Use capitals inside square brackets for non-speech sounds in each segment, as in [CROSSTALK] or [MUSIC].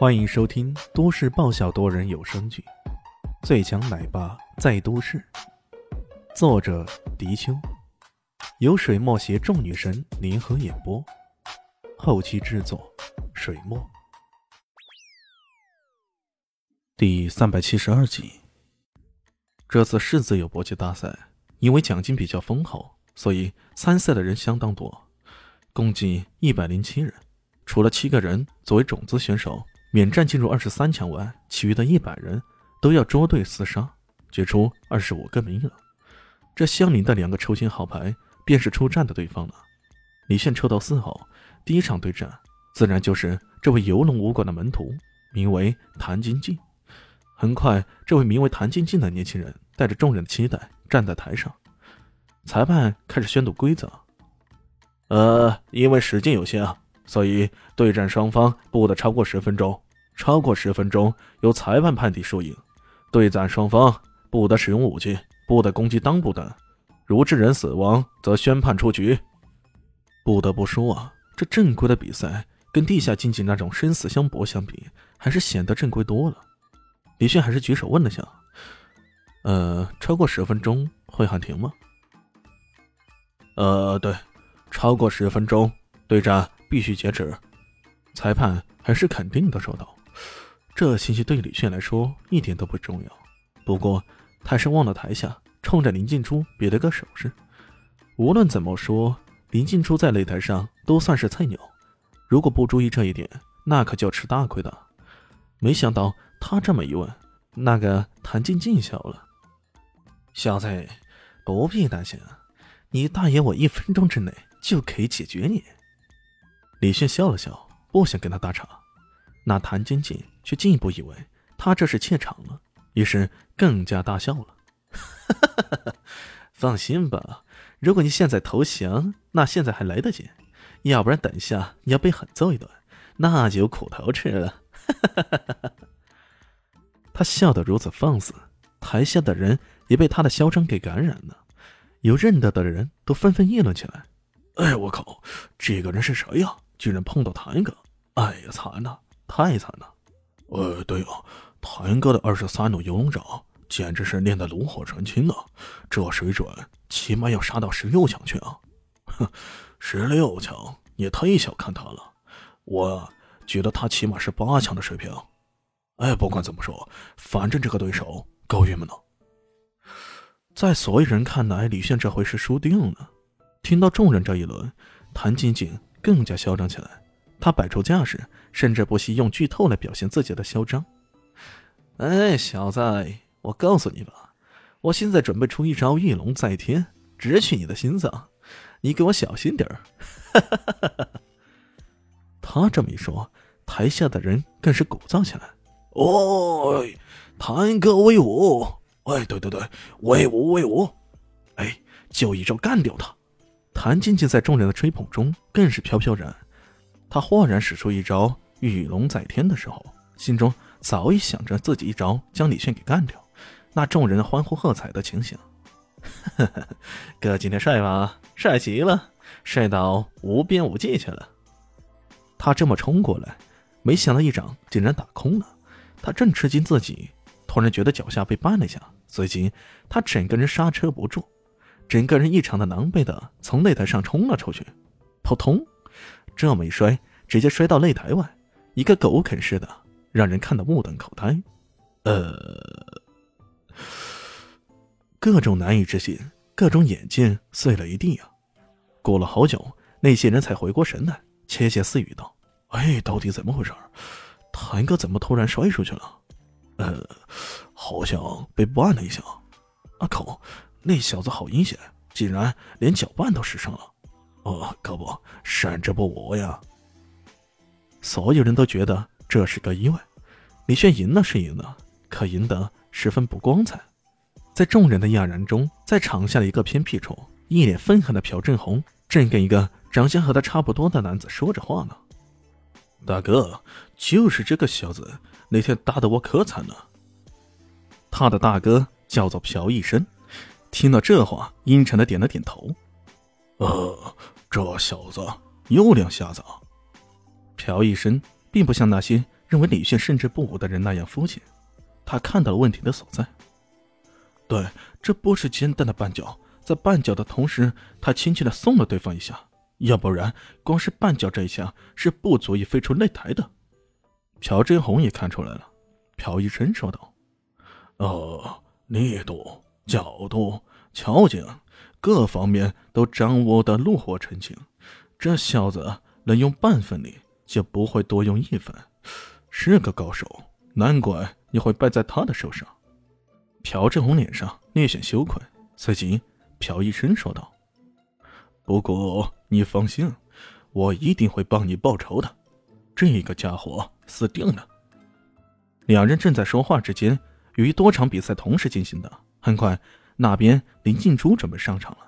欢迎收听都市爆笑多人有声剧《最强奶爸在都市》，作者：迪秋，由水墨携众女神联合演播，后期制作：水墨。第三百七十二集。这次市自由搏击大赛，因为奖金比较丰厚，所以参赛的人相当多，共计一百零七人，除了七个人作为种子选手。免战进入二十三强外，其余的一百人都要捉对厮杀，决出二十五个名额。这相邻的两个抽签号牌便是出战的对方了。李炫抽到四号，第一场对战自然就是这位游龙武馆的门徒，名为谭金进。很快，这位名为谭金进的年轻人带着众人的期待站在台上，裁判开始宣读规则。呃，因为时间有限啊。所以，对战双方不得超过十分钟，超过十分钟由裁判判定输赢。对战双方不得使用武器，不得攻击裆部等。如致人死亡，则宣判出局。不得不说啊，这正规的比赛跟地下竞技那种生死相搏相比，还是显得正规多了。李迅还是举手问了下：“呃，超过十分钟会喊停吗？”“呃，对，超过十分钟对战。”必须截止。裁判还是肯定的说道：“这信息对李炫来说一点都不重要。不过，他是望了台下，冲着林静初比了个手势。无论怎么说，林静初在擂台上都算是菜鸟，如果不注意这一点，那可就要吃大亏的。没想到他这么一问，那个谭静静笑了：“小子，不必担心，你大爷我一分钟之内就可以解决你。”李炫笑了笑，不想跟他搭茬。那谭晶晶却进一步以为他这是怯场了，于是更加大笑了。[LAUGHS] 放心吧，如果你现在投降，那现在还来得及；要不然等一下你要被狠揍一顿，那就有苦头吃了。[LAUGHS] 他笑得如此放肆，台下的人也被他的嚣张给感染了，有认得的人都纷纷议论起来：“哎，我靠，这个人是谁呀？”居然碰到谭哥，哎呀，惨了，太惨了！呃，对啊，谭哥的二十三路游龙掌简直是练得炉火纯青啊，这水准起码要杀到十六强去啊！哼，十六强也太小看他了，我觉得他起码是八强的水平。哎，不管怎么说，反正这个对手够郁闷的。在所有人看来，李炫这回是输定了。听到众人这一轮，谭晶晶。更加嚣张起来，他摆出架势，甚至不惜用剧透来表现自己的嚣张。哎，小子，我告诉你吧，我现在准备出一招御龙在天，直取你的心脏，你给我小心点儿！[LAUGHS] 他这么一说，台下的人更是鼓噪起来。哦，谭哥威武！哎，对对对，威武威武！哎，就一招干掉他！谭晶晶在众人的吹捧中更是飘飘然，他豁然使出一招玉龙在天的时候，心中早已想着自己一招将李炫给干掉。那众人欢呼喝彩的情形，[LAUGHS] 哥今天帅吧？帅极了，帅到无边无际去了。他这么冲过来，没想到一掌竟然打空了。他正吃惊自己，突然觉得脚下被绊了一下，随即他整个人刹车不住。整个人异常的狼狈的从擂台上冲了出去，扑通，这么一摔，直接摔到擂台外，一个狗啃似的，让人看得目瞪口呆。呃，各种难以置信，各种眼镜碎了一地啊！过了好久，那些人才回过神来，窃窃私语道：“哎，到底怎么回事？谭哥怎么突然摔出去了？呃，好像被绊了一下。啊靠！”那小子好阴险，竟然连搅拌都使上了。哦，可不，闪着不误呀！所有人都觉得这是个意外。李炫赢了是赢了，可赢得十分不光彩。在众人的讶然中，在场下的一个偏僻处，一脸愤恨的朴正红正跟一个长相和他差不多的男子说着话呢。大哥，就是这个小子，那天打得我可惨了。他的大哥叫做朴义生。听到这话，阴沉的点了点头。呃，这小子有两下子。朴医生并不像那些认为李炫甚至不武的人那样肤浅。他看到了问题的所在。对，这不是简单的绊脚，在绊脚的同时，他轻轻的送了对方一下，要不然光是绊脚这一下是不足以飞出擂台的。朴真红也看出来了，朴医生说道：“呃，力度、角度、巧劲，各方面都掌握的炉火纯青。这小子能用半分力，就不会多用一分，是个高手。难怪你会败在他的手上。”朴正红脸上略显羞愧，随即朴医生说道：“不过你放心，我一定会帮你报仇的。这个家伙死定了。”两人正在说话之间，由于多场比赛同时进行的，很快那边林静珠准备上场了。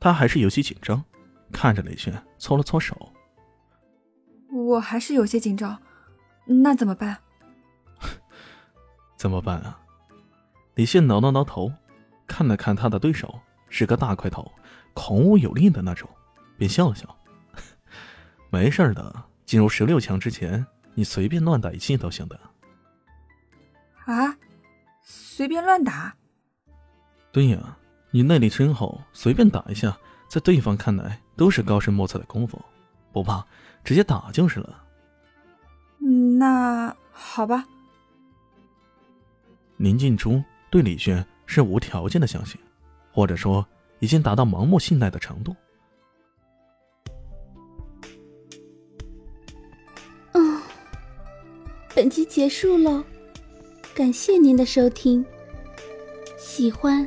她还是有些紧张，看着雷轩搓了搓手：“我还是有些紧张，那怎么办？”“ [LAUGHS] 怎么办啊？”李现挠了挠头，看了看他的对手，是个大块头、孔武有力的那种，便笑了笑：“ [LAUGHS] 没事的，进入十六强之前，你随便乱打一气都行的。”啊，随便乱打？对呀，你内力深厚，随便打一下，在对方看来都是高深莫测的功夫，不怕，直接打就是了。那好吧。林静初。对李轩是无条件的相信，或者说已经达到盲目信赖的程度。嗯，本集结束喽，感谢您的收听。喜欢